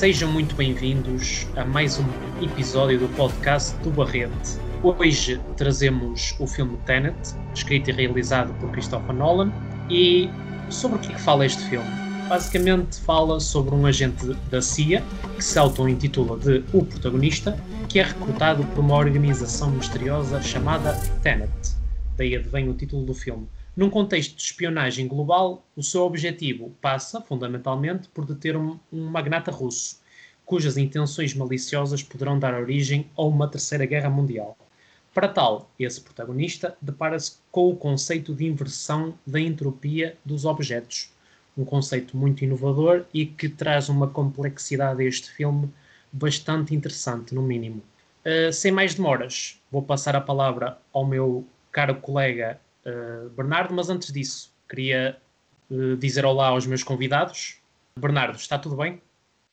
Sejam muito bem-vindos a mais um episódio do podcast do Barrete. Hoje trazemos o filme Tenet, escrito e realizado por Christopher Nolan. E sobre o que, é que fala este filme? Basicamente fala sobre um agente da CIA que se auto-intitula de O Protagonista, que é recrutado por uma organização misteriosa chamada Tenet. Daí advém o título do filme. Num contexto de espionagem global, o seu objetivo passa, fundamentalmente, por deter um, um magnata russo, cujas intenções maliciosas poderão dar origem a uma terceira guerra mundial. Para tal, esse protagonista depara-se com o conceito de inversão da entropia dos objetos, um conceito muito inovador e que traz uma complexidade a este filme bastante interessante, no mínimo. Uh, sem mais demoras, vou passar a palavra ao meu caro colega uh, Bernardo, mas antes disso, queria uh, dizer olá aos meus convidados. Bernardo, está tudo bem?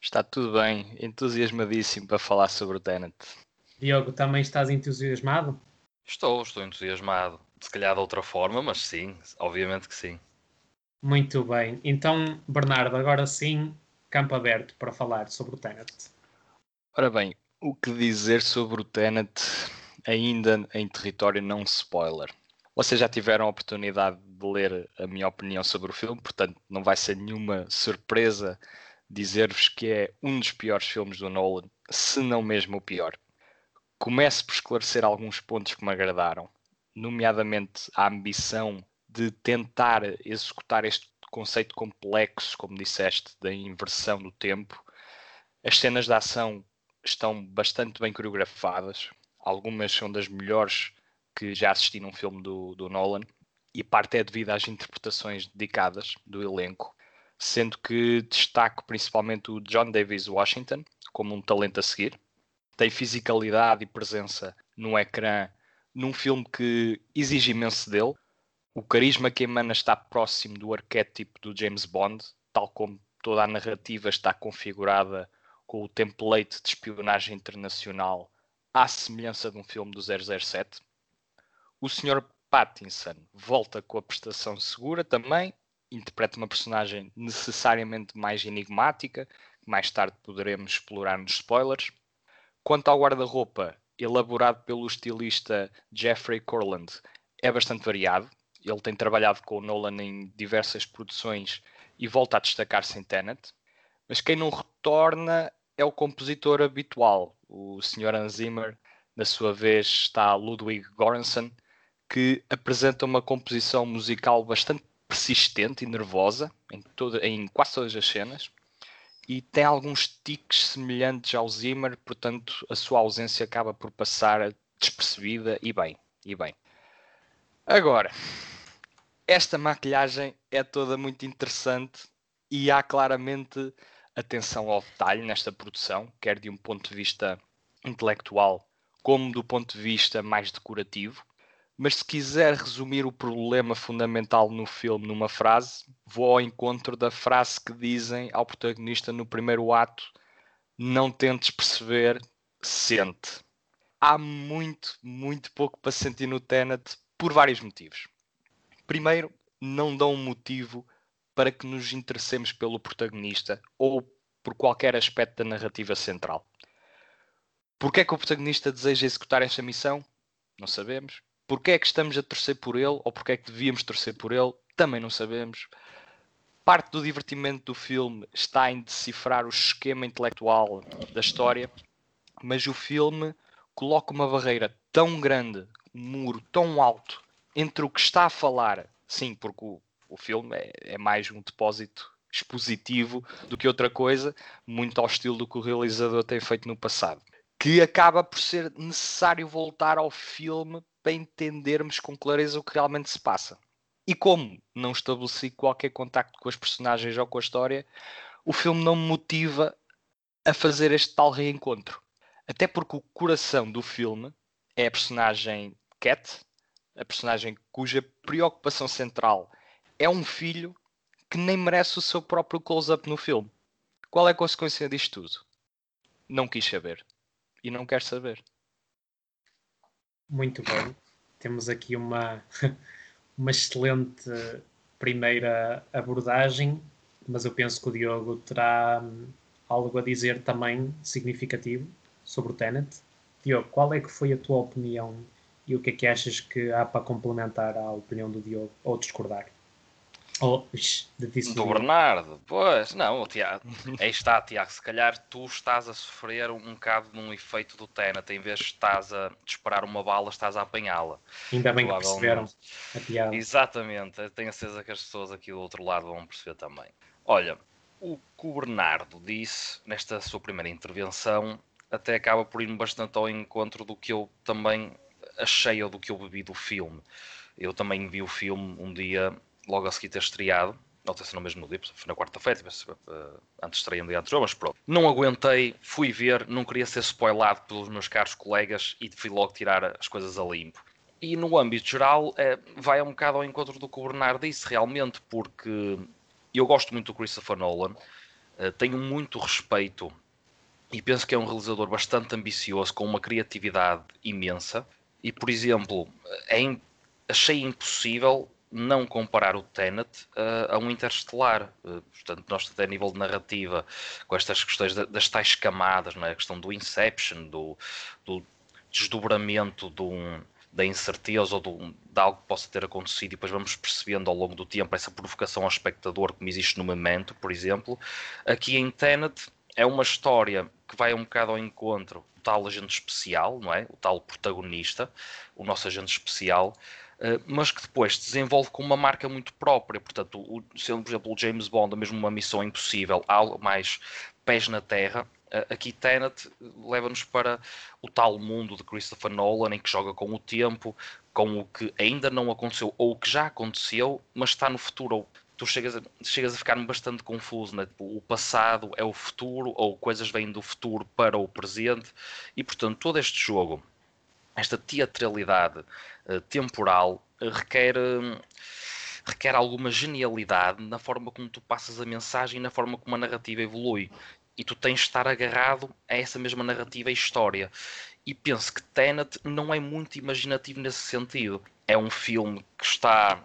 Está tudo bem, entusiasmadíssimo para falar sobre o Tenet. Diogo, também estás entusiasmado? Estou, estou entusiasmado. Se calhar de outra forma, mas sim, obviamente que sim. Muito bem. Então, Bernardo, agora sim, campo aberto para falar sobre o Tenet. Ora bem, o que dizer sobre o Tenet ainda em território não spoiler? Vocês já tiveram a oportunidade de ler a minha opinião sobre o filme, portanto não vai ser nenhuma surpresa dizer-vos que é um dos piores filmes do Nolan, se não mesmo o pior. Começo por esclarecer alguns pontos que me agradaram, nomeadamente a ambição de tentar executar este conceito complexo, como disseste, da inversão do tempo. As cenas de ação estão bastante bem coreografadas, algumas são das melhores que já assisti num filme do, do Nolan, e parte é devido às interpretações dedicadas do elenco, sendo que destaco principalmente o John Davis Washington como um talento a seguir. Tem fisicalidade e presença no ecrã num filme que exige imenso dele. O carisma que emana está próximo do arquétipo do James Bond, tal como toda a narrativa está configurada com o template de espionagem internacional à semelhança de um filme do 007. O Sr. Pattinson volta com a prestação segura também, interpreta uma personagem necessariamente mais enigmática, que mais tarde poderemos explorar nos spoilers. Quanto ao guarda-roupa, elaborado pelo estilista Jeffrey Corland, é bastante variado. Ele tem trabalhado com o Nolan em diversas produções e volta a destacar-se em Tenet. Mas quem não retorna é o compositor habitual, o Sr. Hans Zimmer. Na sua vez está Ludwig Göransson, que apresenta uma composição musical bastante persistente e nervosa em, toda, em quase todas as cenas e tem alguns tiques semelhantes ao Zimmer, portanto a sua ausência acaba por passar despercebida e bem, e bem. Agora, esta maquilhagem é toda muito interessante e há claramente atenção ao detalhe nesta produção, quer de um ponto de vista intelectual como do ponto de vista mais decorativo. Mas se quiser resumir o problema fundamental no filme numa frase, vou ao encontro da frase que dizem ao protagonista no primeiro ato: Não tentes perceber, sente. Há muito, muito pouco para sentir no Tenet por vários motivos. Primeiro, não dão motivo para que nos interessemos pelo protagonista ou por qualquer aspecto da narrativa central. Porquê é que o protagonista deseja executar esta missão? Não sabemos. Porquê é que estamos a torcer por ele ou porquê é que devíamos torcer por ele? Também não sabemos. Parte do divertimento do filme está em decifrar o esquema intelectual da história, mas o filme coloca uma barreira tão grande, um muro tão alto entre o que está a falar, sim, porque o, o filme é, é mais um depósito expositivo do que outra coisa, muito ao estilo do que o realizador tem feito no passado, que acaba por ser necessário voltar ao filme para entendermos com clareza o que realmente se passa. E como não estabeleci qualquer contacto com as personagens ou com a história, o filme não me motiva a fazer este tal reencontro. Até porque o coração do filme é a personagem Cat, a personagem cuja preocupação central é um filho que nem merece o seu próprio close-up no filme. Qual é a consequência disto tudo? Não quis saber. e não quer saber. Muito bem. Temos aqui uma, uma excelente primeira abordagem, mas eu penso que o Diogo terá hum, algo a dizer também significativo sobre o Tenet. Diogo, qual é que foi a tua opinião e o que é que achas que há para complementar a opinião do Diogo ou discordar? Oh, do Bernardo, pois, não, Tiago, aí está, Tiago, se calhar tu estás a sofrer um bocado num efeito do Tenet, em vez de estás a disparar uma bala, estás a apanhá-la. Ainda bem que perceberam a piada. Exatamente, tenho a certeza que as pessoas aqui do outro lado vão perceber também. Olha, o que o Bernardo disse nesta sua primeira intervenção até acaba por ir bastante ao encontro do que eu também achei ou do que eu bebi do filme. Eu também vi o filme um dia logo a seguir ter estreado, não sei se no mesmo dia, foi na quarta-feira, uh, antes estreia um dia anterior, mas pronto. Não aguentei, fui ver, não queria ser spoilado pelos meus caros colegas e fui logo tirar as coisas a limpo. E no âmbito geral, é, vai um bocado ao encontro do que o Bernardo disse, realmente, porque eu gosto muito do Christopher Nolan, uh, tenho muito respeito e penso que é um realizador bastante ambicioso, com uma criatividade imensa. E, por exemplo, é, achei impossível não comparar o Tenet uh, a um Interstellar. Uh, portanto, nós até a nível de narrativa, com estas questões das tais camadas, não é? a questão do Inception, do, do desdobramento de um, da incerteza ou do, de algo que possa ter acontecido e depois vamos percebendo ao longo do tempo essa provocação ao espectador como existe no Memento, por exemplo. Aqui em Tenet é uma história que vai um bocado ao encontro do tal agente especial, não é? O tal protagonista, o nosso agente especial, eh, mas que depois desenvolve com uma marca muito própria. Portanto, o, sendo, por exemplo, o James Bond, mesmo uma missão impossível, algo mais pés na terra, eh, aqui Tenet leva-nos para o tal mundo de Christopher Nolan, em que joga com o tempo, com o que ainda não aconteceu ou o que já aconteceu, mas está no futuro. Tu chegas a, chegas a ficar bastante confuso, né? Tipo, o passado é o futuro, ou coisas vêm do futuro para o presente, e portanto, todo este jogo esta teatralidade uh, temporal uh, requer, uh, requer alguma genialidade na forma como tu passas a mensagem e na forma como a narrativa evolui. E tu tens de estar agarrado a essa mesma narrativa e história. E penso que Tenet não é muito imaginativo nesse sentido. É um filme que está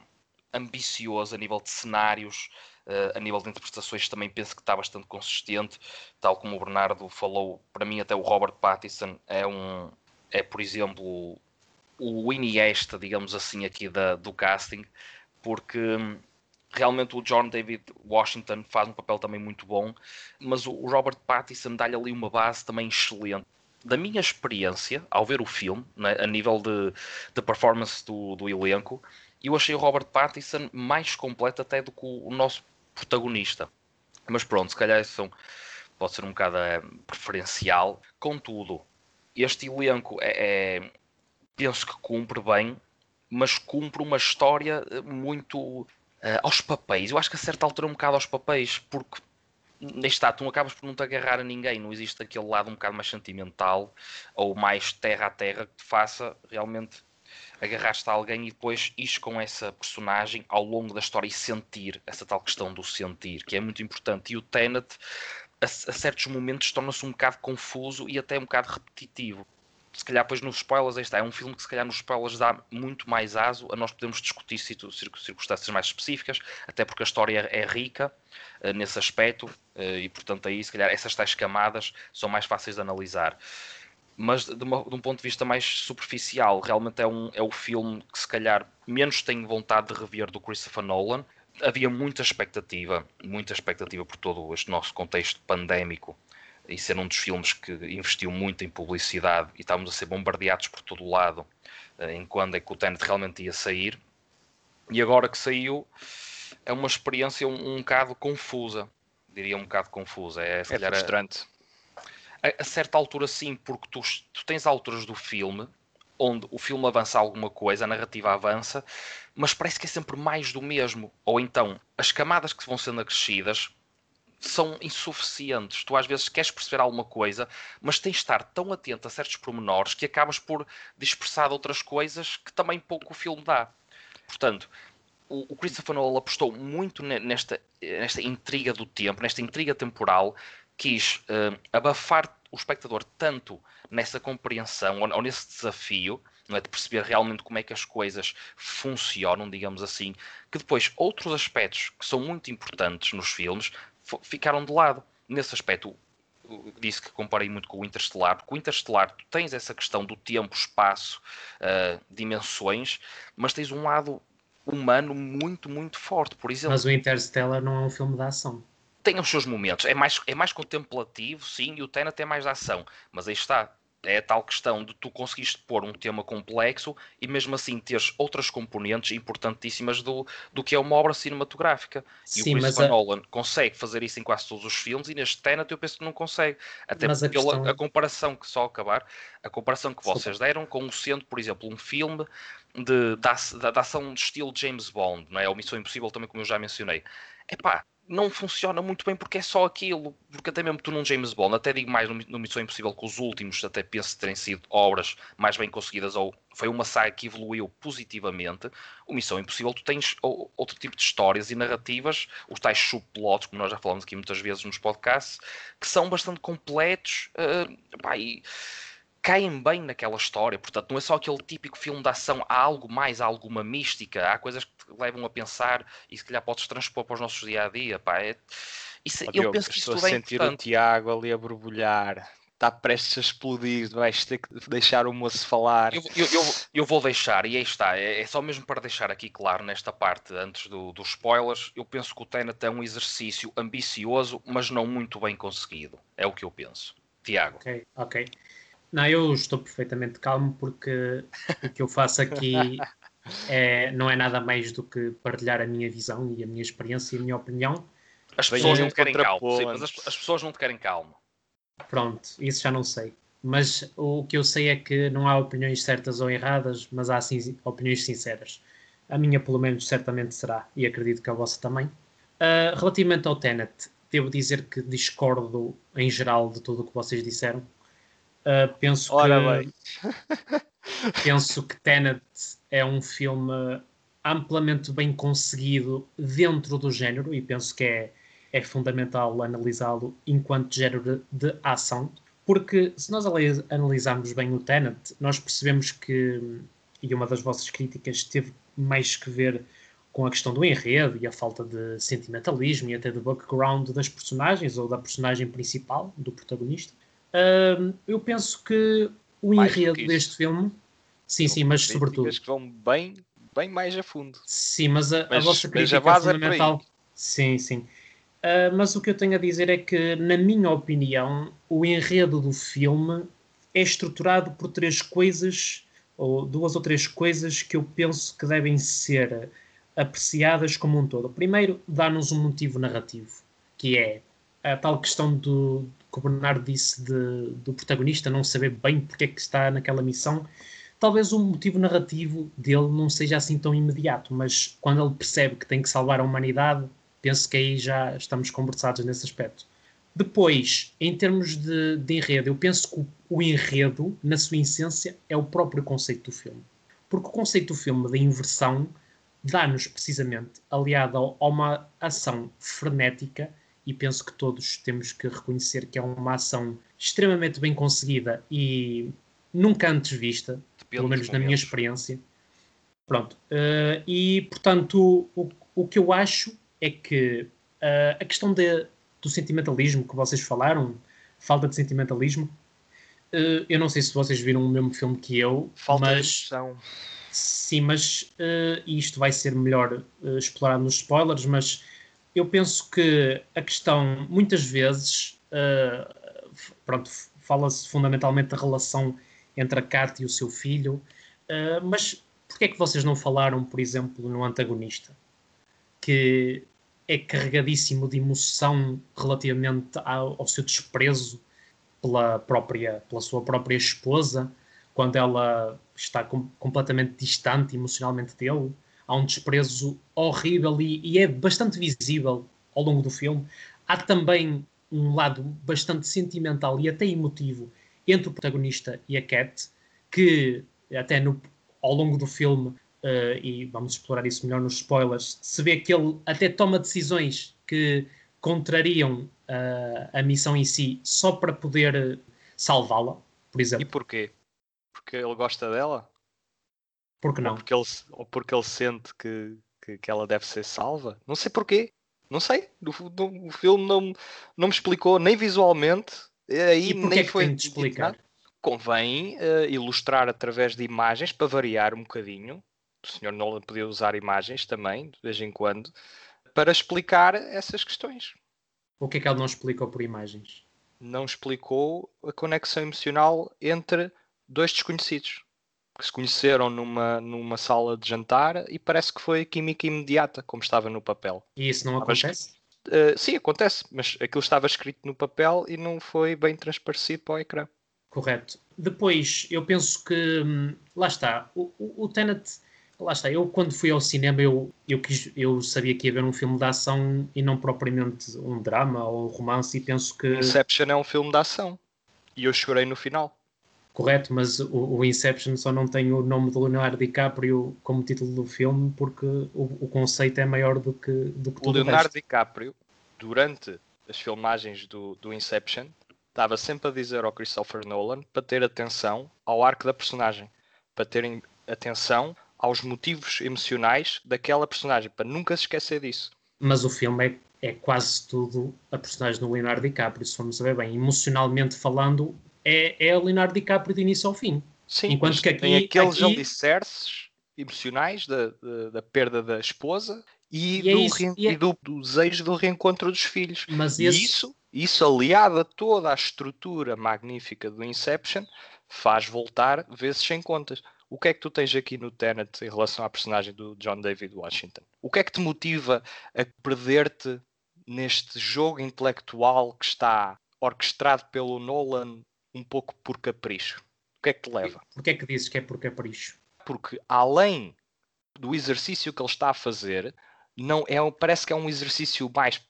ambicioso a nível de cenários, Uh, a nível de interpretações também penso que está bastante consistente, tal como o Bernardo falou, para mim até o Robert Pattinson é um, é, por exemplo, o Iniesta, digamos assim, aqui da, do casting, porque hum, realmente o John David Washington faz um papel também muito bom, mas o Robert Pattinson dá-lhe ali uma base também excelente. Da minha experiência, ao ver o filme, né, a nível de, de performance do, do elenco, eu achei o Robert Pattinson mais completo até do que o, nosso protagonista. Mas pronto, se calhar isso pode ser um bocado é, preferencial. Contudo, este elenco é, é, penso que cumpre bem, mas cumpre uma história eh, muito uh, aos papéis. Eu acho que a certa altura um bocado aos papéis, porque neste está, tu acabas por não te agarrar a ninguém, não existe aquele lado um bocado mais sentimental ou mais terra a terra que te faça realmente agarrar-te a alguém e depois ir com essa personagem ao longo da história e sentir essa tal questão do sentir, que é muito importante. E o Tenet a, a certos momentos torna-se um bocado confuso e até um bocado repetitivo. Se calhar, depois nos spoilers, aí está. É um filme que, se calhar, nos spoilers dá muito mais aso a nós podemos discutir circunstâncias mais específicas, até porque a história é rica uh, nesse aspecto uh, e, portanto, aí, se calhar, essas tais camadas são mais fáceis de analisar mas de, uma, de, um ponto de vista mais superficial, realmente é, um, é o filme que se calhar menos tenho vontade de rever do Christopher Nolan, havia muita expectativa, muita expectativa por todo este nosso contexto pandémico e ser um dos filmes que investiu muito em publicidade e estávamos a ser bombardeados por todo o lado eh, em quando é que o Tenet realmente ia sair. E agora que saiu, é uma experiência um, um bocado confusa, diria um bocado confusa. É, é frustrante. A, certa altura, sim, porque tu, tu tens alturas do filme onde o filme avança alguma coisa, a narrativa avança, mas parece que é sempre mais do mesmo. Ou então, as camadas que vão sendo acrescidas são insuficientes. Tu às vezes queres perceber alguma coisa, mas tens de estar tão atento a certos pormenores que acabas por dispersar outras coisas que também pouco o filme dá. Portanto, o Christopher Nolan apostou muito nesta, nesta intriga do tempo, nesta intriga temporal, quis uh, abafar o espectador tanto nessa compreensão ou, ou nesse desafio não é? de perceber realmente como é que as coisas funcionam, digamos assim, que depois outros aspectos que são muito importantes nos filmes ficaram de lado. Nesse aspecto, disse que comparei muito com o Interstellar, porque o Interstellar tu tens essa questão do tempo, espaço, uh, dimensões, mas tens um lado humano muito, muito forte, por exemplo. Mas o Interstellar não é um filme de ação. Tem os seus momentos, é mais, é mais contemplativo, sim, e o Tenet é mais de ação, mas aí está, é a tal questão de tu conseguiste pôr um tema complexo e mesmo assim teres outras componentes importantíssimas do, do que é uma obra cinematográfica. Sim, e o Christopher a... Nolan consegue fazer isso em quase todos os filmes e neste Tenet eu penso que não consegue. Até mas pela a, questão... a comparação que só acabar, a comparação que vocês deram com o sendo, por exemplo, um filme de, da, da, da ação de estilo James Bond, não é? Ou Missão Impossível também, como eu já mencionei. Epá, não funciona muito bem porque é só aquilo. Porque até mesmo tu num James Bond, até digo mais no, Missão Impossível que os últimos, até penso terem sido obras mais bem conseguidas ou foi uma saga que evoluiu positivamente. O Missão Impossível, tu tens outro tipo de histórias e narrativas, os tais subplots, como nós já falamos aqui muitas vezes nos podcasts, que são bastante completos. Uh, pá, e caem bem naquela história. Portanto, não é só aquele típico filme de ação, há algo mais, há alguma mística, há coisas que te levam a pensar e se calhar podes transpor para os nossos dia a dia. Pá, é... isso, eu penso que isso tudo é sentir importante. o Tiago ali a borbulhar. Está prestes a explodir, vais ter que deixar o moço falar. Eu, eu, eu, eu vou deixar, e aí está. É, é, só mesmo para deixar aqui claro nesta parte, antes do, dos spoilers. Eu penso que o Tenet é um exercício ambicioso, mas não muito bem conseguido. É o que eu penso. Tiago. Ok, ok. Não, eu estou perfeitamente calmo porque o que eu faço aqui é, não é nada mais do que partilhar a minha visão e a minha experiência e a minha opinião. As pessoas não te querem calmo, sim, mas as, as, pessoas não te querem calmo. Pronto, isso já não sei. Mas o que eu sei é que não há opiniões certas ou erradas, mas há sim, opiniões sinceras. A minha, pelo menos, certamente será, e acredito que a vossa também. Uh, relativamente ao Tenet, devo dizer que discordo em geral de tudo o que vocês disseram. Uh, penso Ora que, penso que Tenet é um filme amplamente bem conseguido dentro do género e penso que é, é fundamental analisá-lo enquanto género de, de ação, porque se nós analisarmos bem o Tenet, nós percebemos que, e uma das vossas críticas teve mais que ver com a questão do enredo e a falta de sentimentalismo e até de background das personagens ou da personagem principal, do protagonista. Uh, eu penso que o mais enredo deste filme. Sim, sim, mas sobretudo. que vão bem, bem mais a fundo. Sim, mas a, mas, a vossa crítica a é fundamental. Sim, sim. Uh, mas o que eu tenho a dizer é que, na minha opinião, o enredo do filme é estruturado por três coisas, ou duas ou três coisas que eu penso que devem ser apreciadas como um todo. Primeiro, dá-nos um motivo narrativo, que é a tal questão do, que o Bernardo disse de, do protagonista não saber bem porque é que está naquela missão, talvez o motivo narrativo dele não seja assim tão imediato, mas quando ele percebe que tem que salvar a humanidade, penso que aí já estamos conversados nesse aspecto. Depois, em termos de, de enredo, eu penso que o, o, enredo, na sua essência, é o próprio conceito do filme. Porque o conceito do filme da inversão dá-nos precisamente, aliado a uma ação frenética, e penso que todos temos que reconhecer que é uma ação extremamente bem conseguida e nunca antes vista, pelo menos na minha experiência. Pronto. Uh, e, portanto, o, o que eu acho é que uh, a questão de, do sentimentalismo que vocês falaram, falta de sentimentalismo, uh, eu não sei se vocês viram o mesmo filme que eu, falta mas... de emoção. Sim, mas isto vai ser melhor explorado nos spoilers, mas eu penso que a questão, muitas vezes, uh, pronto, fala-se fundamentalmente da relação entre a Kat e o seu filho, uh, mas porquê é que vocês não falaram, por exemplo, no antagonista? Que é carregadíssimo de emoção relativamente ao, ao seu desprezo pela própria, pela sua própria esposa, quando ela está com, completamente distante emocionalmente dele há um desprezo horrível e, e, é bastante visível ao longo do filme. Há também um lado bastante sentimental e até emotivo entre o protagonista e a Cat, que até no, ao longo do filme, uh, e vamos explorar isso melhor nos spoilers, se vê que ele até toma decisões que contrariam uh, a missão em si só para poder salvá-la, por E exemplo. porquê? Porque ele gosta dela? Por que Ou não? porque ele, ou porque ele sente que, que, que ela deve ser salva? Não sei porquê. Não sei. O, não- o filme não, não me explicou, nem visualmente. Aí E nem é foi tem de explicar? convém eh, ilustrar através de imagens para variar um bocadinho. O senhor Nolan podia usar imagens também, de vez em quando, para explicar essas questões. O que é que ele não explicou por imagens? Não explicou a conexão emocional entre dois desconhecidos que se conheceram numa, numa sala de jantar e parece que foi química imediata, como estava no papel. E isso não Ah, mas- acontece? Eh, sim, acontece, mas aquilo estava escrito no papel e não foi bem transparecido para o ecrã. Correto. Depois, eu penso que hum, lá está, o, o, o Tenet, lá está, eu quando fui ao cinema eu, eu, quis, eu sabia que ia ver um filme de ação e não propriamente um drama ou um romance e penso que Inception é um filme de ação e eu chorei no final. Correto, mas o, o Inception só não tem o nome de Leonardo DiCaprio como título do filme porque o, o conceito é maior do que, do que O tudo o Leonardo resto. DiCaprio, durante as filmagens do, do Inception, estava sempre a dizer ao Christopher Nolan para ter atenção ao arco da personagem, para terem atenção aos motivos emocionais daquela personagem, para nunca se esquecer disso. Mas o filme é, é quase tudo a personagem do Leonardo DiCaprio, se formos a ver bem. Emocionalmente falando, é, é o Leonardo DiCaprio de início ao fim. Sim, Enquanto que tem aqui- aqueles aqui- alicerces emocionais da, da, da perda da esposa e, E é do, isso, reen- e é- e do, do desejo do reencontro dos filhos. Mas E esse, isso, isso aliado a toda a estrutura magnífica do Inception, faz voltar vezes sem contas. O que é que tu tens aqui no Tenet em relação à personagem do John David Washington? O que é que te motiva a perder-te neste jogo intelectual que está orquestrado pelo Nolan um pouco por capricho? O que é que te leva? porque é que dizes que é por capricho? Porque além do exercício que ele está a fazer, não é, um- parece que é um exercício mais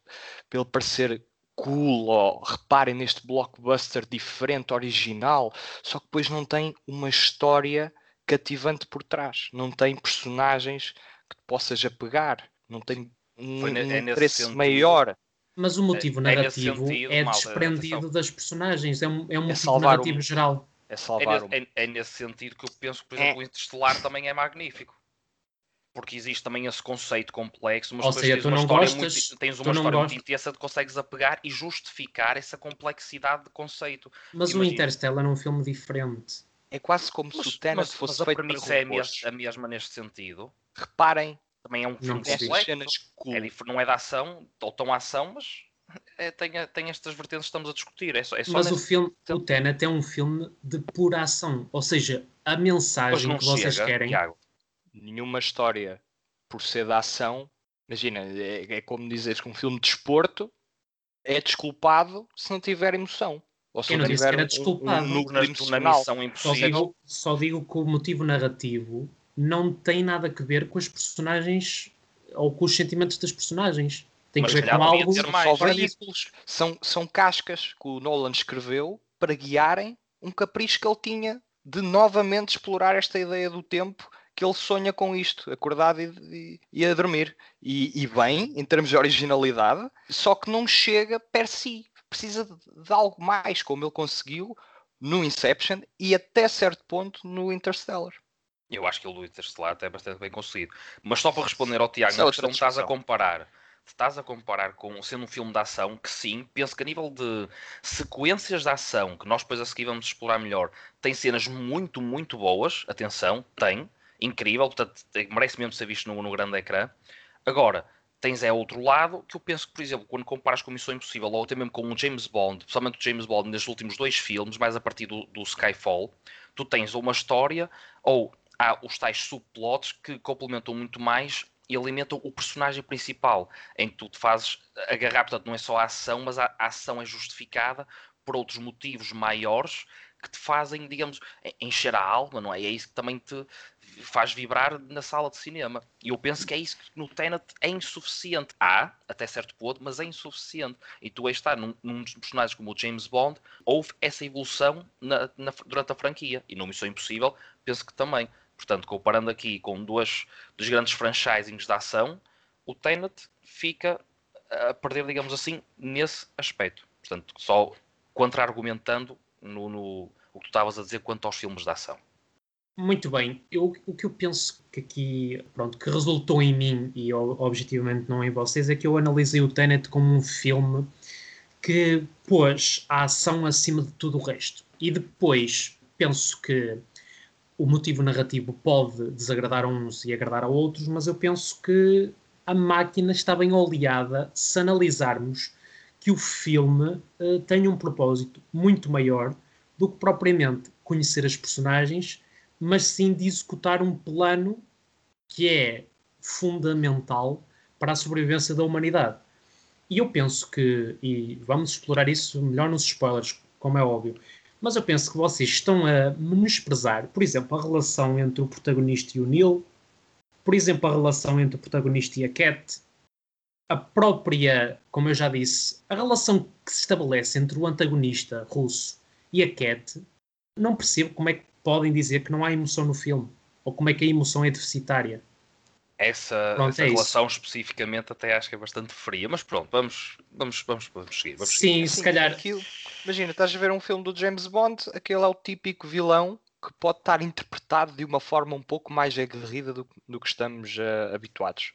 pelo parecer cool, ou reparem neste blockbuster diferente, original, só que depois não tem uma história cativante por trás, não tem personagens que te possas apegar, não tem um, Foi um é nesse interesse sentido. maior. Mas o motivo é narrativo sentido, é malta, desprendido atenção. das personagens, é um, é um motivo salvar narrativo um- geral. É É salvar nesse, um... é- é nesse sentido que eu penso que, por É. exemplo, o Interestelar também é magnífico. Porque existe também esse conceito complexo, mas Ou depois seja, tens tu uma não história, gostas- muito, tens tu uma não história muito intensa que consegues apegar e justificar essa complexidade de conceito. Mas o Imagina. Interstellar é um filme diferente. É quase como se Mas, o Tenet mas- fosse mas a feito para premissa é a a mesma neste sentido. Reparem Também é um Não filme complexo. cenas cool. É não é da ação, ou tão ação, mas é, tem, tem estas vertentes que estamos a discutir. É só, é só Mas o filme, o Tenet é um filme de pura ação. Ou seja, a mensagem não que vocês chega, querem. Tiago. nenhuma história por ser da ação, imagina, é, é como dizeres que um filme de desporto é desculpado se não tiver emoção. Ou se Eu não disse que tiver era um- desculpado. um, Na, núcleo na missão Só impossível. digo, só digo que o motivo narrativo não tem nada a ver com as personagens ou com os sentimentos das personagens. Tem Mas que ver com algo são, são cascas que o Nolan escreveu para guiarem um capricho que ele tinha de novamente explorar esta ideia do tempo que ele sonha com isto, acordado e, e- e a dormir. E, e bem, em termos de originalidade, só que não chega per si. Precisa de, de algo mais, como ele conseguiu no Inception e até certo ponto no Interstellar. Eu acho que o Interstellar até é bastante bem conseguido. Mas só para responder ao Tiago, é na questão estás a comparar. Estás a comparar com sendo um filme de ação, que sim, penso que a nível de sequências de ação, que nós depois a seguir vamos explorar melhor, tem cenas muito, muito boas. Atenção, tem. Incrível, portanto, merece mesmo ser visto no, no grande ecrã. Agora, tens é outro lado que eu penso que, por exemplo, quando comparas com Missão Impossível ou até mesmo com o James Bond, principalmente o James Bond nestes últimos dois filmes, mais a partir do, do Skyfall, tu tens uma história ou há os tais subplots que complementam muito mais e alimentam o personagem principal, em que tu te fazes agarrar, portanto, não é só a ação, mas a, ação é justificada por outros motivos maiores que te fazem, digamos, en- encher a alma, não é? E é isso que também te faz vibrar na sala de cinema. E eu penso que é isso que no Tenet é insuficiente. Há, até certo ponto, mas é insuficiente. E tu aí está, num, num dos personagens como o James Bond, houve essa evolução na- na- durante a franquia. E no Missão Impossível, penso que também. Portanto, comparando aqui com duas dos grandes franchisings da ação, o Tenet fica a perder, digamos assim, nesse aspecto. Portanto, só contra-argumentando no, no o que tu estavas a dizer quanto aos filmes de ação. Muito bem. Eu, o que eu penso que aqui, pronto, que resultou em mim e objetivamente não em vocês, é que eu analisei o Tenet como um filme que pôs a ação acima de tudo o resto. E depois penso que o motivo narrativo pode desagradar a uns e agradar a outros, mas eu penso que a máquina está bem oleada se analisarmos que o filme uh, tem um propósito muito maior do que propriamente conhecer as personagens, mas sim de executar um plano que é fundamental para a sobrevivência da humanidade. E eu penso que, e vamos explorar isso melhor nos spoilers, como é óbvio, mas eu penso que vocês estão a menosprezar, por exemplo, a relação entre o protagonista e o Neil, por exemplo, a relação entre o protagonista e a Cat, a própria, como eu já disse, a relação que se estabelece entre o antagonista russo e a Cat, não percebo como é que podem dizer que não há emoção no filme, ou como é que a emoção é deficitária. Essa, pronto, essa é relação isso. especificamente até acho que é bastante fria, mas pronto, vamos, vamos, vamos, vamos seguir. Vamos Sim, seguir. se calhar. Aquilo, imagina, estás a ver um filme do James Bond, aquele é o típico vilão que pode estar interpretado de uma forma um pouco mais aguerrida do, do que estamos uh, habituados.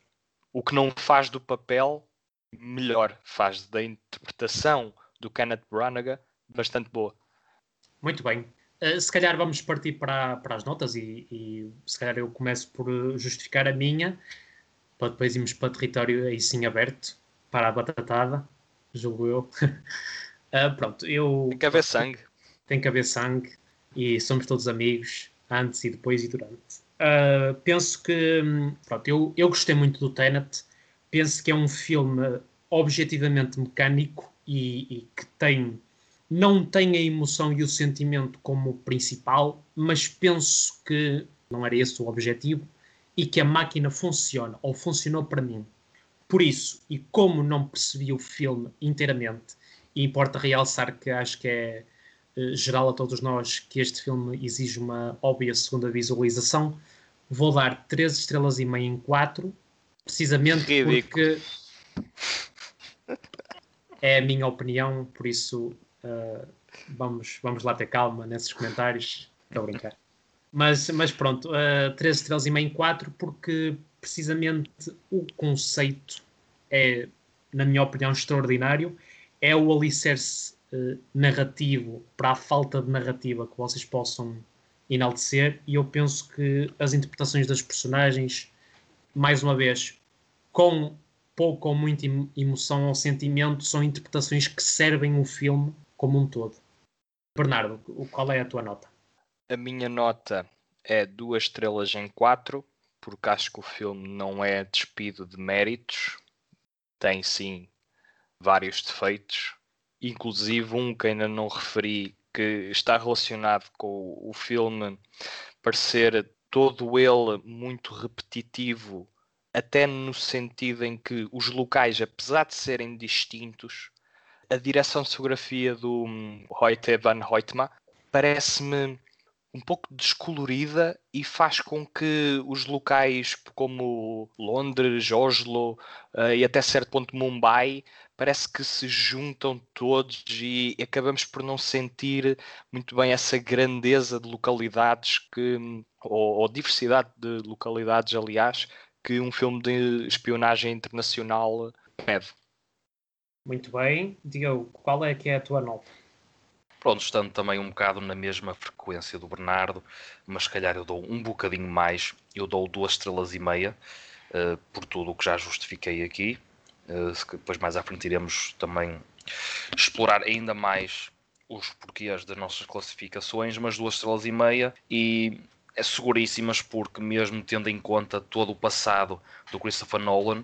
O que não faz do papel melhor, faz da interpretação do Kenneth Branagh bastante boa. Muito bem. Uh, se calhar vamos partir para, para as notas e, e, se calhar eu começo por justificar a minha, para depois irmos para território aí sim aberto, para a batatada, julgo eu. uh, pronto, eu... Tem que haver sangue. Tem que haver sangue e somos todos amigos, antes e depois e durante. Uh, penso que, pronto, eu, eu gostei muito do Tenet, penso que é um filme objetivamente mecânico e, e que tem não tem a emoção e o sentimento como principal, mas penso que não era esse o objetivo e que a máquina funciona, ou funcionou para mim. Por isso, e como não percebi o filme inteiramente, e importa realçar que acho que é eh, geral a todos nós que este filme exige uma óbvia segunda visualização. Vou dar 3 estrelas e meia em 4, precisamente Ridículo. porque é a minha opinião, por isso uh, vamos, vamos lá ter calma nesses comentários. Estou a brincar. Mas, mas pronto, uh, 3 estrelas e meia em 4, porque precisamente o conceito é, na minha opinião, extraordinário. É o alicerce uh, narrativo para a falta de narrativa que vocês possam enaltecer e eu penso que as interpretações das personagens, mais uma vez, com pouco ou muita emoção ou sentimento, são interpretações que servem o filme como um todo. Bernardo, qual é a tua nota? A minha nota é duas estrelas em quatro, porque acho que o filme não é despido de méritos, tem sim vários defeitos, inclusive um que ainda não referi, que está relacionado com o filme parecer todo ele muito repetitivo, até no sentido em que os locais, apesar de serem distintos, a direção de fotografia do Hoyte van Hoytma parece-me um pouco descolorida e faz com que os locais como Londres, Oslo uh, e até certo ponto Mumbai parece que se juntam todos e acabamos por não sentir muito bem essa grandeza de localidades que ou, ou diversidade de localidades aliás que um filme de espionagem internacional pede. Muito bem. Diogo, qual é que é a tua nota? Pronto, estando também um bocado na mesma frequência do Bernardo, mas se calhar eu dou um bocadinho mais, eu dou duas estrelas e meia, uh, por tudo o que já justifiquei aqui. Uh, depois mais à frente iremos também explorar ainda mais os porquês das nossas classificações, mas duas estrelas e meia e é seguríssimas porque mesmo tendo em conta todo o passado do Christopher Nolan,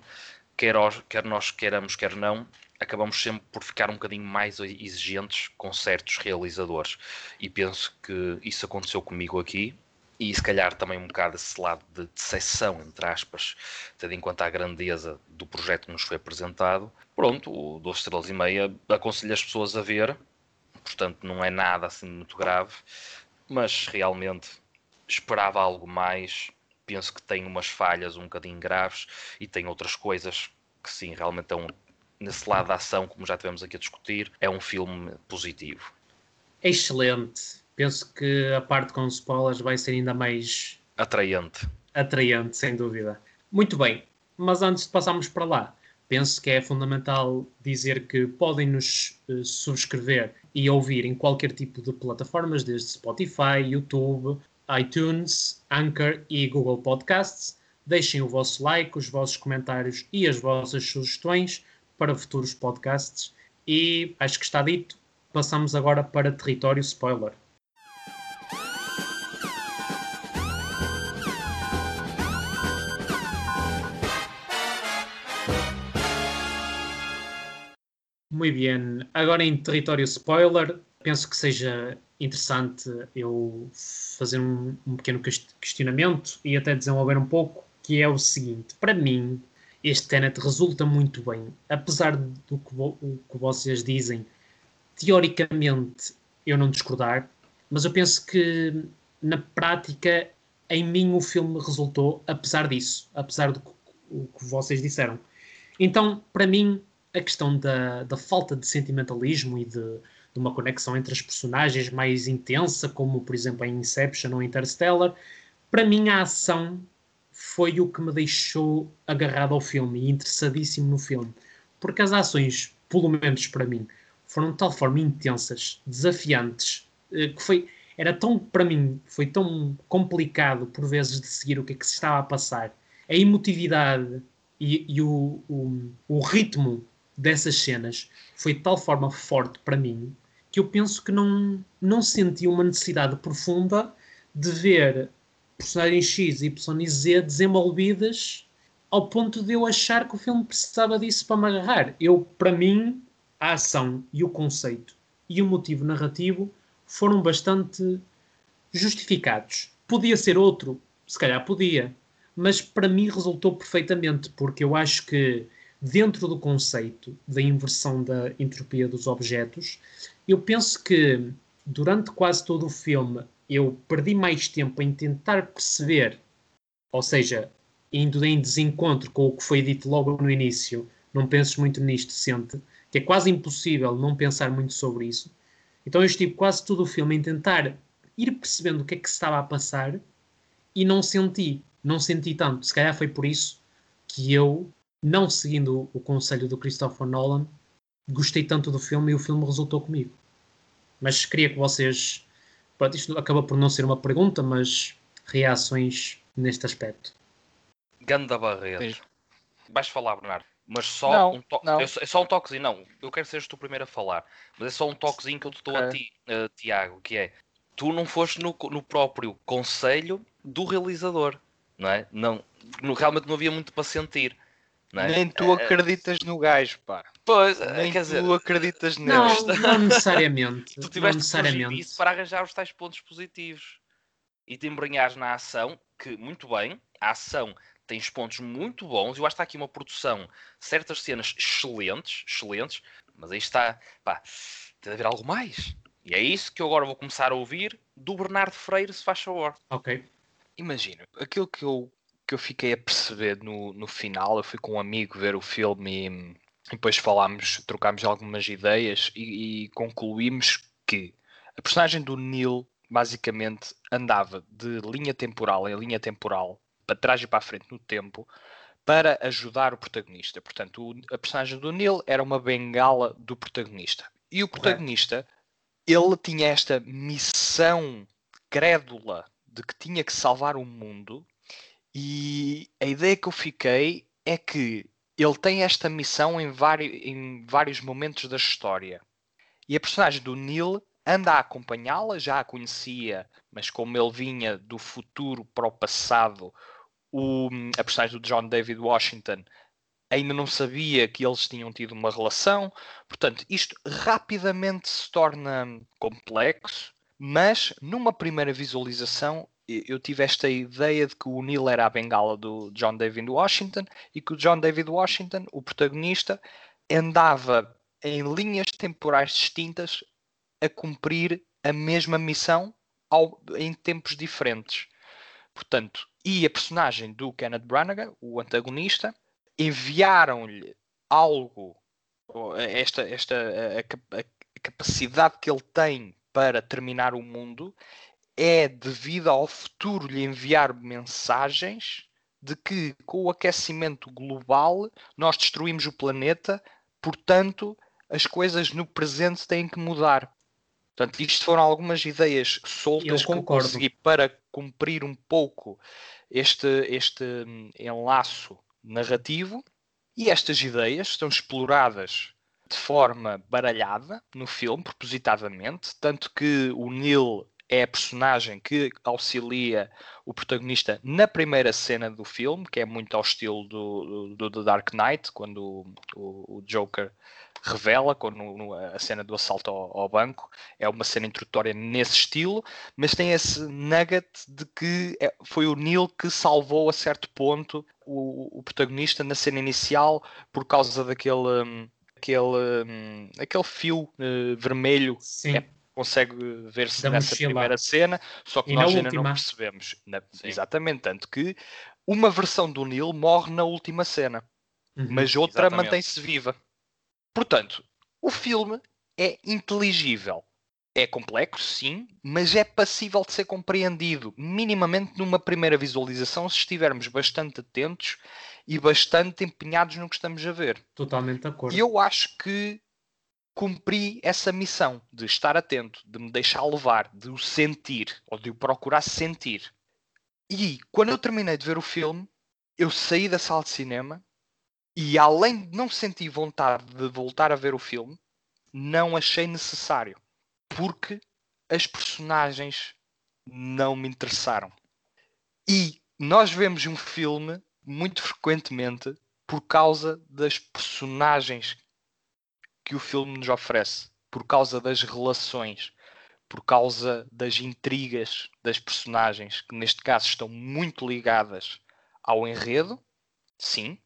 quer, quer nós queiramos, quer não, acabamos sempre por ficar um bocadinho mais exigentes com certos realizadores. E penso que isso aconteceu comigo aqui. E se calhar também um bocado esse lado de decepção, entre aspas, tendo em conta a grandeza do projeto que nos foi apresentado. Pronto, o 12 estrelas e meia aconselho as pessoas a ver, portanto não é nada assim muito grave, mas realmente esperava algo mais. Penso que tem umas falhas um bocadinho graves e tem outras coisas que sim, realmente é um nesse lado da ação, como já tivemos aqui a discutir, é um filme positivo. Excelente. Penso que a parte com spoilers vai ser ainda mais Atraente. atraente, sem dúvida. Muito bem, mas antes de passarmos para lá, penso que é fundamental dizer que podem nos eh, subscrever e ouvir em qualquer tipo de plataformas, desde Spotify, YouTube, iTunes, Anchor e Google Podcasts. Deixem o vosso like, os vossos comentários e as vossas sugestões para futuros podcasts. E acho que está dito. Passamos agora para território spoiler. Muito bem. Agora em território spoiler, penso que seja interessante eu fazer um, um pequeno quest- questionamento e até desenvolver um pouco, que é o seguinte. Para mim, este Tenet resulta muito bem. Apesar do que, vo- que vocês dizem, teoricamente eu não discordar, mas eu penso que na prática, em mim, o filme resultou, apesar disso, apesar do que, o que vocês disseram. Então, para mim, a questão da, da falta de sentimentalismo e de, de uma conexão entre as personagens mais intensa, como por exemplo em Inception ou Interstellar, para mim a ação foi o que me deixou agarrado ao filme e interessadíssimo no filme. Porque as ações, pelo menos para mim, foram de tal forma intensas, desafiantes, eh, que foi, era tão, para mim, foi tão complicado por vezes de seguir o que é que se estava a passar. A emotividade e, e o, o, o ritmo dessas cenas foi de tal forma forte para mim que eu penso que não, não senti uma necessidade profunda de ver personagens X, Y e Z desenvolvidas ao ponto de eu achar que o filme precisava disso para me agarrar. Eu, para mim, a ação e o conceito e o motivo narrativo foram bastante justificados. Podia ser outro, se calhar podia, mas para mim resultou perfeitamente, porque eu acho que dentro do conceito da inversão da entropia dos objetos, eu penso que durante quase todo o filme eu perdi mais tempo em tentar perceber, ou seja, indo em desencontro com o que foi dito logo no início, não penses muito nisto, sente, que é quase impossível não pensar muito sobre isso. Então eu estive quase todo o filme em tentar ir percebendo o que é que se estava a passar e não senti, não senti tanto. Se calhar foi por isso que eu, não seguindo o conselho do Christopher Nolan, gostei tanto do filme e o filme resultou comigo. Mas queria que vocês. Pronto, isto acaba por não ser uma pergunta, mas reações neste aspecto. Ganda Barreto. Sim. Vais falar, Bernardo. Mas só Não, um toque. não. É só- é um toquezinho. Não, eu quero ser tu o primeiro a falar. Mas é só um toquezinho que eu te dou a Ok. ti, eh, Tiago, que é tu não foste no, no próprio conselho do realizador, não é? Não, no- realmente não havia muito para sentir. Não é? Nem tu Eh, acreditas no gajo, pá. Pois, eh, Nem quer dizer, tu acreditas nele. Não, não necessariamente. tu tiveste necessariamente. disso para arranjar os tais pontos positivos e te embrenhares na ação, que muito bem, a ação tem os pontos muito bons, eu acho que está aqui uma produção, certas cenas excelentes, excelentes, mas aí está, pá, tem de haver algo mais. E é isso que eu agora vou começar a ouvir do Bernardo Freire, se faz favor. Ok. Imagina, aquilo que eu, que eu fiquei a perceber no, no final, eu fui com um amigo ver o filme e, depois falámos, trocámos algumas ideias e, e concluímos que a personagem do Neil basicamente andava de linha temporal em linha temporal, para trás e para a frente no tempo, para ajudar o protagonista. Portanto, o- a personagem do Neil era uma bengala do protagonista. E o protagonista, ele tinha esta missão crédula de que tinha que salvar o mundo e a ideia que eu fiquei é que ele tem esta missão em, em vários momentos da história. E a personagem do Neil anda a acompanhá-la, já a conhecia, mas como ele vinha do futuro para o passado, o, a personagem do John David Washington ainda não sabia que eles tinham tido uma relação. Portanto, isto rapidamente se torna complexo, mas numa primeira visualização eu tive esta ideia de que o Neil era a bengala do John David Washington e que o John David Washington, o protagonista, andava em linhas temporais distintas a cumprir a mesma missão ao- em tempos diferentes. Portanto, e a personagem do Kenneth Branagh, o antagonista, enviaram-lhe algo, ou esta, esta a, a cap- a capacidade que ele tem para terminar o mundo é devido ao futuro lhe enviar mensagens de que com o aquecimento global nós destruímos o planeta, portanto as coisas no presente têm que mudar. Portanto, isto foram algumas ideias soltas que eu consegui para cumprir um pouco este, este hum, enlaço narrativo. E estas ideias estão exploradas de forma baralhada no filme, propositadamente, tanto que o Neil é a personagem que auxilia o protagonista na primeira cena do filme, que é muito ao estilo do, do, do Dark Knight, quando o, o, Joker revela quando, no, a cena do assalto ao, ao, banco. É uma cena introdutória nesse estilo, mas tem esse nugget de que é, foi o Neil que salvou a certo ponto o, o protagonista na cena inicial por causa daquele. Um, aquele, um, aquele fio uh, vermelho Sim. É, consegue ver-se nessa mochila. primeira cena, só que e nós ainda última. não percebemos. Na, exatamente, tanto que uma versão do Neil morre na última cena, uhum, mas outra mantém-se viva. Portanto, o filme é inteligível. É complexo, sim, mas é passível de ser compreendido minimamente numa primeira visualização se estivermos bastante atentos e bastante empenhados no que estamos a ver. Totalmente de acordo. E eu acho que cumpri essa missão de estar atento, de me deixar levar, de o sentir ou de o procurar sentir. E quando eu terminei de ver o filme, eu saí da sala de cinema e além de não sentir vontade de voltar a ver o filme, não achei necessário. Porque as personagens não me interessaram. E nós vemos um filme muito frequentemente por causa das personagens que o filme nos oferece, por causa das relações, por causa das intrigas das personagens, que neste caso estão muito ligadas ao enredo, sim,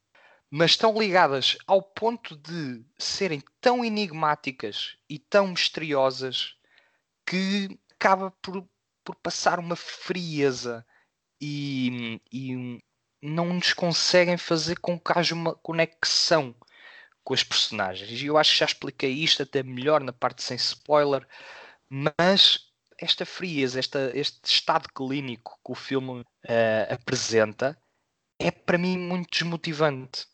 mas estão ligadas ao ponto de serem tão enigmáticas e tão misteriosas que acaba por, por passar uma frieza e, e não nos conseguem fazer com que haja uma conexão com as personagens. E eu acho que já expliquei isto até melhor na parte sem spoiler, mas esta frieza, esta, este estado clínico que o filme uh, apresenta é para mim muito desmotivante.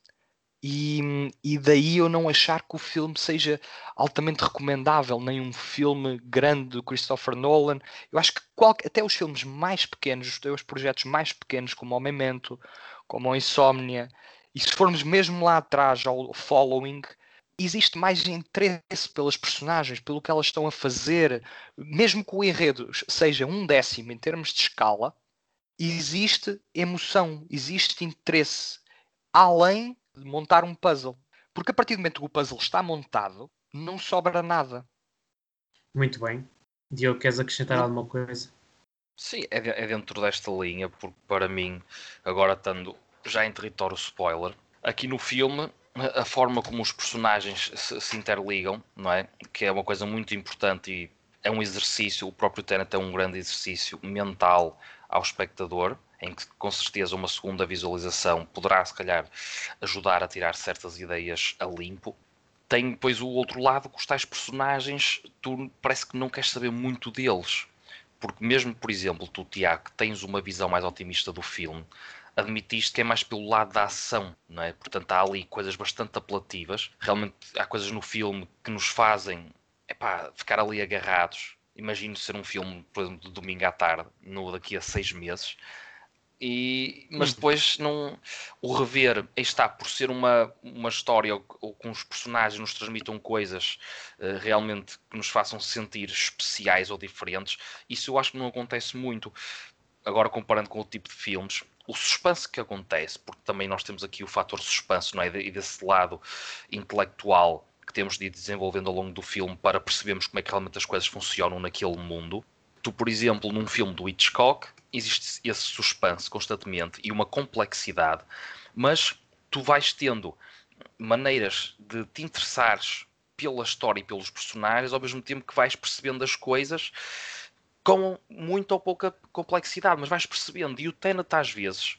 E, e, daí eu não achar que o filme seja altamente recomendável, nem um filme grande do Christopher Nolan. Eu acho que qual, até os filmes mais pequenos, os teus projetos mais pequenos, como o Memento, como o Insomnia, e se formos mesmo lá atrás ao Following, existe mais interesse pelas personagens, pelo que elas estão a fazer, mesmo que o enredo seja um décimo em termos de escala, existe emoção, existe interesse, além de montar um puzzle. Porque a partir do momento que o puzzle está montado, não sobra nada. Muito bem. Diogo, queres acrescentar não. alguma coisa? Sim, é, é, dentro desta linha, porque para mim, agora estando já em território spoiler, aqui no filme, a forma como os personagens se, se interligam, não é? Que é uma coisa muito importante e é um exercício, o próprio Tenet é um grande exercício mental ao espectador, em que com certeza uma segunda visualização poderá se calhar ajudar a tirar certas ideias a limpo. Tem depois o outro lado que os tais personagens, tu parece que não queres saber muito deles. Porque mesmo, por exemplo, tu, Tiago, tens uma visão mais otimista do filme, admitiste que é mais pelo lado da ação, não é? Portanto, há ali coisas bastante apelativas. Realmente há coisas no filme que nos fazem epá, ficar ali agarrados. Imagino ser um filme, por exemplo, de domingo à tarde, no daqui a seis meses, e, mas hum. depois não o rever, aí está, por ser uma, uma história ou, ou com os personagens nos transmitam coisas uh, realmente que nos façam sentir especiais ou diferentes, isso eu acho que não acontece muito. Agora comparando com o tipo de filmes, o suspense que acontece, porque também nós temos aqui o fator suspense, não é? E desse lado intelectual que temos de ir desenvolvendo ao longo do filme para percebermos como é que realmente as coisas funcionam naquele mundo. Tu, por exemplo, num filme do Hitchcock, existe esse suspense constantemente e uma complexidade, mas tu vais tendo maneiras de te interessares pela história e pelos personagens, ao mesmo tempo que vais percebendo as coisas com muita ou pouca complexidade, mas vais percebendo. E o Tenet, às vezes,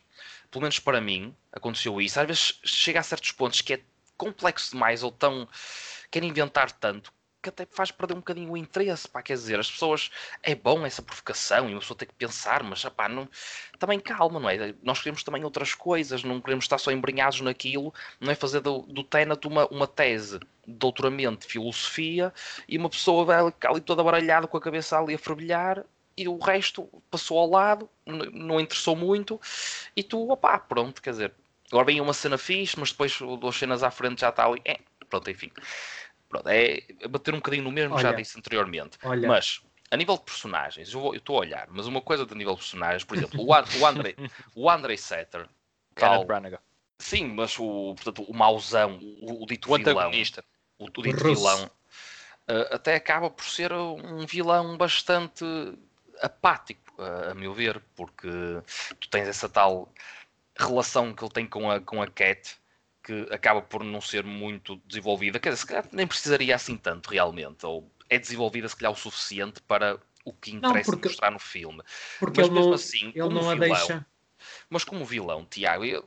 pelo menos para mim, aconteceu isso. Às vezes chega a certos pontos que é complexo demais ou tão. quer inventar tanto que até faz perder um bocadinho o interesse, pá, quer dizer, as pessoas, é bom essa provocação e uma pessoa tem que pensar, mas, pá, não, também calma, não é? Nós queremos também outras coisas, não queremos estar só embrenhados naquilo, não é fazer do, do Tenet uma, uma tese de doutoramento de filosofia e uma pessoa vai ali toda baralhada com a cabeça ali a fervilhar e o resto passou ao lado, não interessou muito, e tu, opá, pronto, quer dizer, agora vem uma cena fixe, mas depois duas cenas à frente já está ali, é, pronto, enfim. Pronto, é bater um bocadinho no mesmo, olha, já disse anteriormente. Olha. Mas, a nível de personagens, eu estou a olhar, mas uma coisa de nível de personagens, por exemplo, o, o André, o André Setter, Branagh. Sim, mas o, portanto, o mauzão, o, o dito o vilão, o, o dito vilão, uh, até acaba por ser um vilão bastante apático, uh, a meu ver, porque tu tens essa tal relação que ele tem com a, com a Cat, que acaba por não ser muito desenvolvida. Quer dizer, se calhar nem precisaria assim tanto realmente, ou é desenvolvida se calhar o suficiente para o que interessa não, porque, mostrar no filme. Porque mas mesmo não, assim, ele não a vilão, deixa. Mas como vilão, Tiago, ele,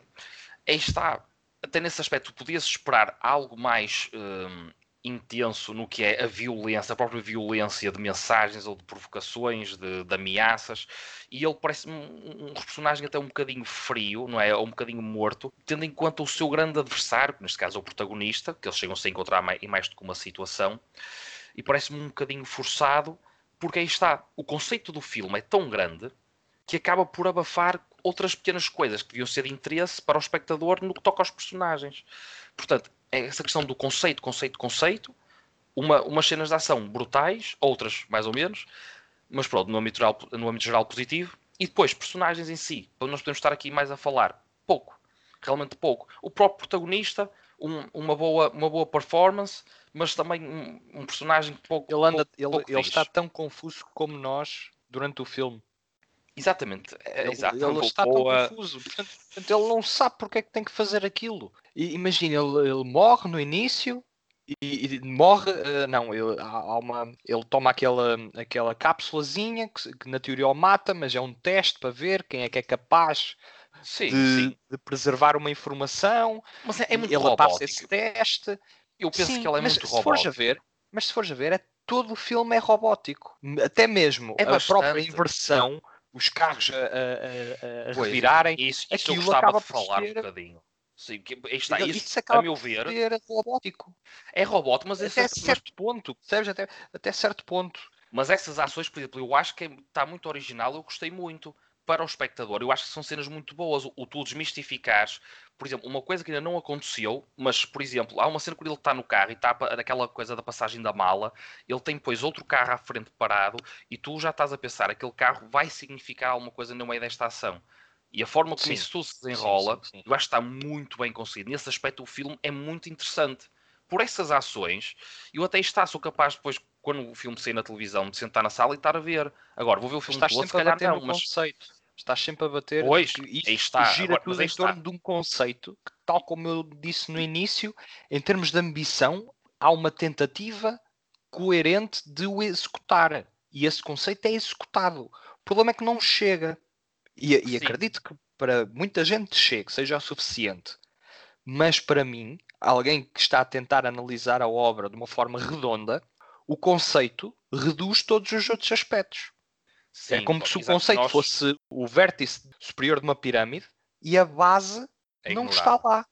aí está. Até nesse aspecto, podias esperar algo mais hum, intenso no que é a violência, a própria violência de mensagens ou de provocações, de, de ameaças, e ele parece um, um, personagem até um bocadinho frio, não é? Ou um bocadinho morto, tendo em conta o seu grande adversário, neste caso é o protagonista, que eles chegam-se a encontrar mais, em mais do que uma situação, e parece-me um bocadinho forçado, porque aí está, o conceito do filme é tão grande que acaba por abafar outras pequenas coisas que deviam ser de interesse para o espectador no que toca aos personagens. Portanto, essa questão do conceito, conceito, conceito, uma, umas cenas de ação brutais, outras mais ou menos, mas pronto, no âmbito geral, no âmbito geral positivo, e depois personagens em si, para nós podemos estar aqui mais a falar, pouco, realmente pouco. O próprio protagonista, um, uma, boa, uma boa performance, mas também um, um personagem pouco. Ele, anda, pouco, pouco ele, ele está tão confuso como nós durante o filme. Exatamente. É, ele, ele está boa... tão confuso. Portanto, ele não sabe porque é que tem que fazer aquilo. E, imagina, ele, ele morre no início e, e morre. Uh, não, ele, há uma, ele toma aquela, aquela cápsulazinha que, que, na teoria o mata, mas é um teste para ver quem é que é capaz sim, de, sim. de, preservar uma informação. Mas é, é muito ele robótico. passa esse teste. Eu penso sim, que ele é muito se robótico. Fores a ver, mas se fores a ver, é, todo o filme é robótico. Até mesmo é a própria inversão os carros a, a, a, a revirarem. Isso, isso eu gostava de falar um bocadinho. Sim, que, está, isso, isso acaba a meu ver, ser robótico. É robótico, mas até esse, certo ponto, percebes? Até, até certo ponto. Mas essas ações, por exemplo, eu acho que está muito original, eu gostei muito para o espectador. Eu acho que são cenas muito boas. O, o tu desmistificares, por exemplo, uma coisa que ainda não aconteceu, mas, por exemplo, há uma cena quando ele está no carro e está naquela coisa da passagem da mala, ele tem depois outro carro à frente parado e tu já estás a pensar, aquele carro vai significar alguma coisa no meio desta ação. E a forma como sim, isso tudo se desenrola, sim, sim, eu acho que está muito bem conseguido. Nesse aspecto, o filme é muito interessante. Por essas ações, eu até está, sou capaz depois, quando o filme sair na televisão, de sentar na sala e estar a ver. Agora, vou ver o filme Estás todo, se calhar não, mas... conceito. Estás sempre a bater. Pois, isso está. gira Agora, tudo em torno de um conceito que, tal como eu disse no início, em termos de ambição, há uma tentativa coerente de o executar. E esse conceito é executado. O problema é que não chega. E, e acredito que para muita gente chegue, seja o suficiente. Mas para mim, alguém que está a tentar analisar a obra de uma forma redonda, o conceito reduz todos os outros aspectos. Sim, é como se o conceito nós... fosse o vértice superior de uma pirâmide e a base é não está lá.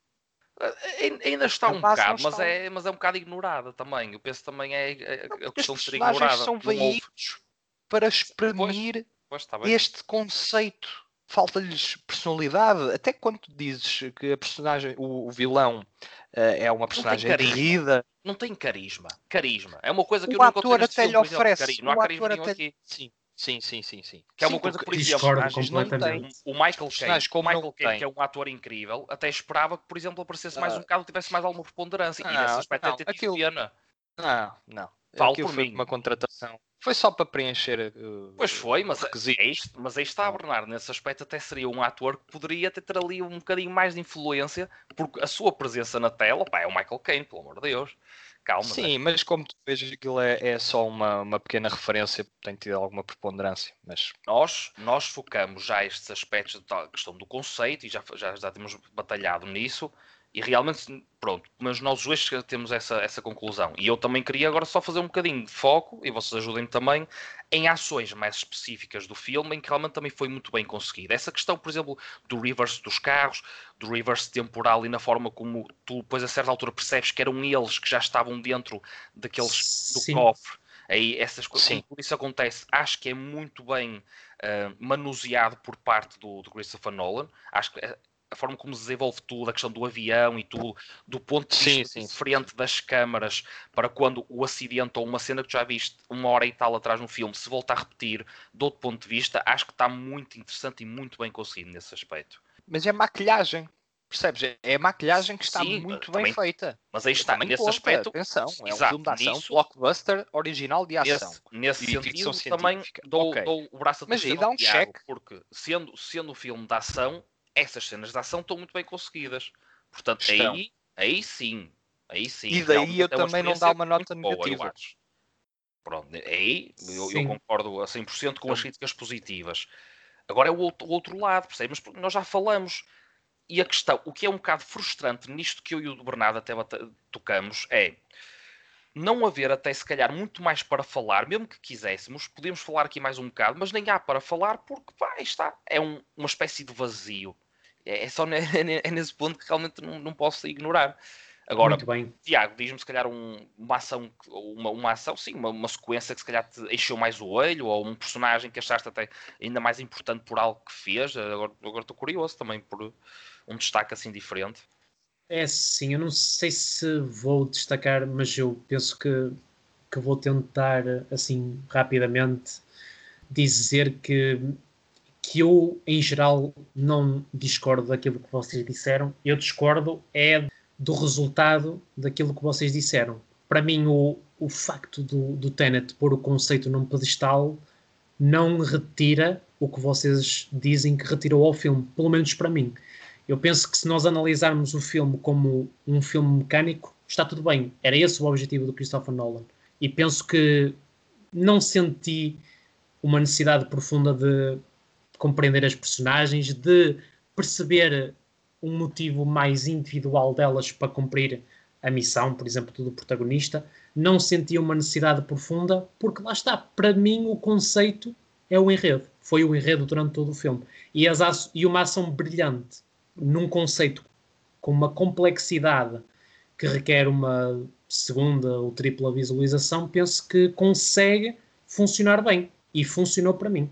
Ainda está a um bocado, mas é, mas é um bocado ignorada também. Eu penso também é, é a questão de ser ignorada. são veículos para exprimir pois, este conceito. Falta-lhes personalidade. Até quando dizes que a personagem, o, o vilão, uh, é uma personagem aguerrida. Não tem carisma. Carisma. É uma coisa que o eu nunca ator até lhe oferece. Não há carisma até... aqui. Sim. Sim, sim, sim, sim. Que é uma coisa que, por exemplo, não tem. O Michael Caine, como Michael Caine, que é um ator incrível, até esperava que, por exemplo, aparecesse mais um bocado, tivesse mais alguma preponderância. e nesse aspecto é aquilo... pena. Não, não. Falo por mim. uma contratação. Foi só para preencher. Uh, pois foi, mas é, é isto, mas aí está, Bernardo. Nesse aspecto, até seria um ator que poderia ter, ter ali um bocadinho mais de influência, porque a sua presença na tela, pá, é o Michael Caine, pelo amor de Deus calma. Sim, né? mas como tu vês, aquilo é, é só uma, uma pequena referência, tem tido alguma preponderância. Mas... Nós, nós focamos já estes aspectos da questão do conceito e já, já, já temos batalhado nisso. E realmente, pronto, mas nós dois temos essa, essa conclusão. E eu também queria agora só fazer um bocadinho de foco, e vocês ajudem-me também, em ações mais específicas do filme, em que realmente também foi muito bem conseguido. Essa questão, por exemplo, do reverse dos carros, do reverse temporal e na forma como tu depois a certa altura percebes que eram eles que já estavam dentro daqueles do Sim. cofre. Aí essas coisas, por isso acontece, acho que é muito bem uh, manuseado por parte do, do Christopher Nolan. Acho que eh, a forma como se desenvolve tudo, a questão do avião e tudo, do ponto de vista sim, sim. diferente das câmaras, para quando o acidente ou uma cena que já viste uma hora e tal atrás no filme se volta a repetir, de outro ponto de vista, acho que está muito interessante e muito bem conseguido nesse aspecto. Mas é maquilhagem. Percebes? É a maquilhagem que está Sim, muito também, bem feita. Mas aí está, nesse conta, aspecto. Atenção, é um filme de ação, nisso, blockbuster original de ação. Nesse, nesse sentido, também dou, okay. dou, o braço a Mas aí dá um cheque. Porque sendo, sendo um filme de ação, essas cenas de ação estão muito bem conseguidas. Portanto, aí, aí sim. Aí sim. E daí eu também não dá uma nota negativa. Boa, Pronto, aí eu, eu, concordo a 100% com as críticas positivas. Agora é o outro, o outro lado, percebes? Nós já falamos. E a questão, o que é um bocado frustrante nisto que eu e o Bernardo até tocamos é não haver até se calhar muito mais para falar, mesmo que quiséssemos, podíamos falar aqui mais um bocado, mas nem há para falar porque pá, está, é um, uma espécie de vazio. É, é só é nesse ponto que realmente não, não posso ignorar. Agora, Tiago, diz-me se calhar um, uma ação, uma, uma ação, sim, uma, uma, sequência que se calhar te encheu mais o olho, ou um personagem que achaste até ainda mais importante por algo que fez. Agora, agora estou curioso também por um destaque assim diferente. É sim, eu não sei se vou destacar, mas eu penso que, que vou tentar assim rapidamente dizer que que eu, em geral, não discordo daquilo que vocês disseram. Eu discordo é do resultado daquilo que vocês disseram. Para mim, o, o facto do, do Tenet pôr o conceito num pedestal não retira o que vocês dizem que retirou ao filme, pelo menos para mim. Eu penso que se nós analisarmos o filme como um filme mecânico, está tudo bem. Era esse o objetivo do Christopher Nolan. E penso que não senti uma necessidade profunda de compreender as personagens, de perceber um motivo mais individual delas para cumprir a missão, por exemplo, do protagonista, não sentia uma necessidade profunda, porque lá está, para mim o conceito é o enredo, foi o enredo durante todo o filme. E, as, e uma ação brilhante num conceito com uma complexidade que requer uma segunda ou tripla visualização, penso que consegue funcionar bem. E funcionou para mim.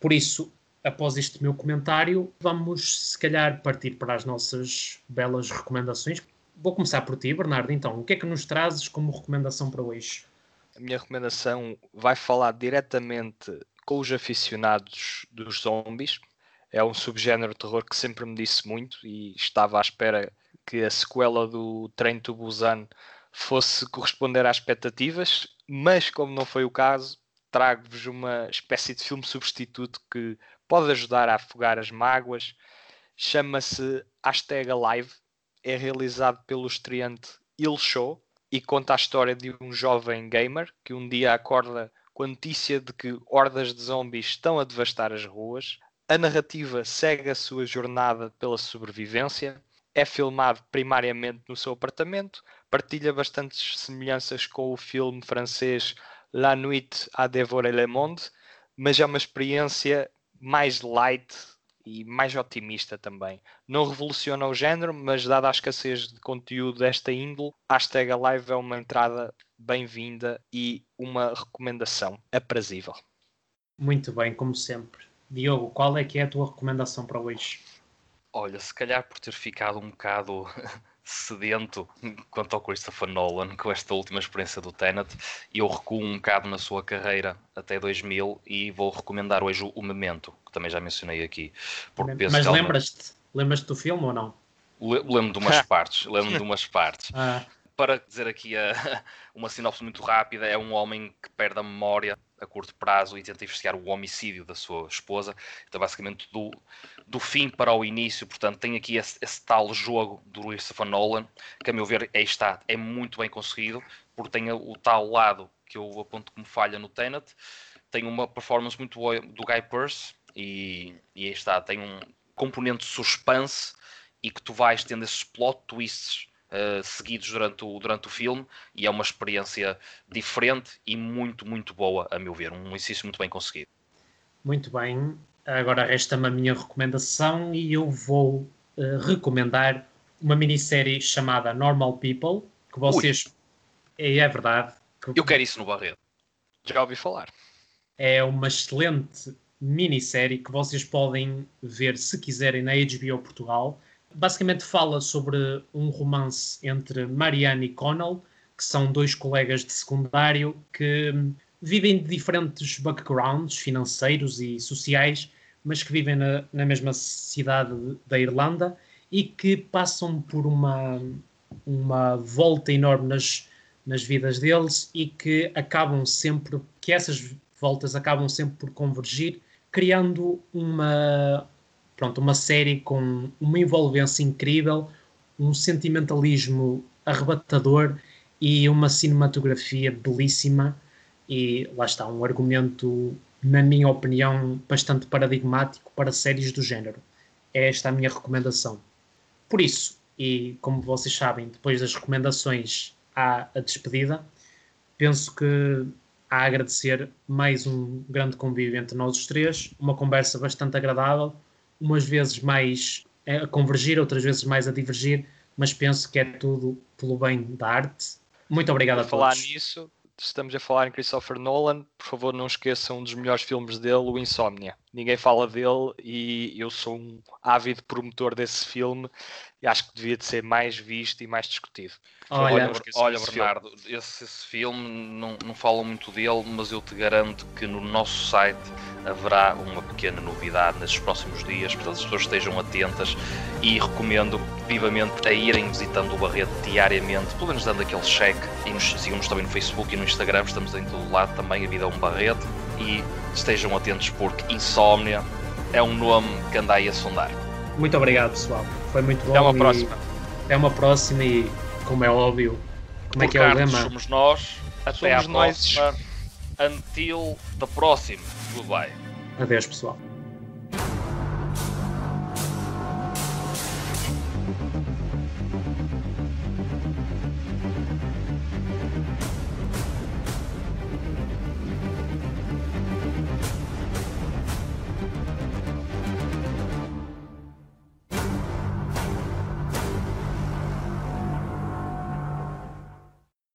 Por isso, após este meu comentário, vamos se calhar partir para as nossas belas recomendações. Vou começar por ti, Bernardo. Então, o que é que nos trazes como recomendação para hoje? A minha recomendação vai falar diretamente com os aficionados dos zombies. É um subgénero de terror que sempre me disse muito e estava à espera que a sequela do Trem to Busan fosse corresponder às expectativas, mas como não foi o caso, trago-vos uma espécie de filme substituto que pode ajudar a afogar as mágoas. Chama-se Hashtag Alive, é realizado pelo estreante Il Show e conta a história de um jovem gamer que um dia acorda com a notícia de que hordas de zombies estão a devastar as ruas. A narrativa segue a sua jornada pela sobrevivência. É filmado primariamente no seu apartamento, partilha bastantes semelhanças com o filme francês La Nuit à dévorer le monde, mas é uma experiência mais light e mais otimista também. Não revoluciona o género, mas dada a escassez de conteúdo desta índole, hashtag Alive é uma entrada bem-vinda e uma recomendação aprazível. Muito bem, como sempre. Diogo, qual é que é a tua recomendação para hoje? Olha, se calhar por ter ficado um bocado sedento quanto ao Christopher Nolan com esta última experiência do Tenet e eu recuo um bocado na sua carreira até 2000 e vou recomendar hoje o Memento, que também já mencionei aqui. Mas lembras-te lembras do filme ou não? Lembro de umas partes, lembro de umas partes. Ah. Para dizer aqui a, uma sinopse muito rápida, é um homem que perde a memória a curto prazo e tenta investigar o homicídio da sua esposa. Então, basicamente, do, do fim para o início, portanto, tem aqui esse, esse tal jogo do Christopher Nolan, que a meu ver aí está, é muito bem conseguido, porque tem o tal lado que eu aponto como falha no Tenet, tem uma performance muito boa do Guy Pearce e, e aí está, tem um componente suspense e que tu vais tendo esses plot twists uh, seguidos durante o, durante o filme e é uma experiência diferente e muito, muito boa, a meu ver. Um exercício muito bem conseguido. Muito bem. Agora resta-me a minha recomendação e eu vou uh, recomendar uma minissérie chamada Normal People, que vocês. É, é verdade. Que... Eu quero isso no Barreto. Já ouvi falar. É uma excelente minissérie que vocês podem ver se quiserem na HBO Portugal. Basicamente fala sobre um romance entre Marianne e Connell, que são dois colegas de secundário que vivem de diferentes backgrounds financeiros e sociais, mas que vivem na, na mesma cidade da Irlanda e que passam por uma, uma volta enorme nas, nas vidas deles e que acabam sempre, que essas voltas acabam sempre por convergir, criando uma, pronto, uma série com uma envolvência incrível, um sentimentalismo arrebatador e uma cinematografia belíssima e lá está, um argumento, na minha opinião, bastante paradigmático para séries do género. É esta a minha recomendação. Por isso, e como vocês sabem, depois das recomendações há a despedida, penso que há a agradecer mais um grande convívio entre nós os três, uma conversa bastante agradável, umas vezes mais a convergir, outras vezes mais a divergir, mas penso que é tudo pelo bem da arte. Muito obrigado a todos. falar nisso, estamos a falar em Christopher Nolan, por favor não esqueçam um dos melhores filmes dele, o Insomnia. Ninguém fala dele e eu sou um ávido promotor desse filme e acho que devia de ser mais visto e mais discutido. Olha, olha Bernardo, esse, esse, filme não, não falam muito dele, mas eu te garanto que no nosso site haverá uma pequena novidade nesses próximos dias, portanto as pessoas estejam atentas e recomendo vivamente a irem visitando o Barreto diariamente, pelo menos dando aquele check e nos sigam-nos também no Facebook e no Instagram, estamos em todo lado também, a vida é um Barreto e estejam atentos porque Insómnia é um nome que anda aí a sondar. Muito obrigado pessoal, foi muito bom. Até uma próxima. Até uma próxima e como é óbvio, como é que é o lema? Somos nós, até somos à próxima. Until the próxima. Goodbye. Adeus pessoal.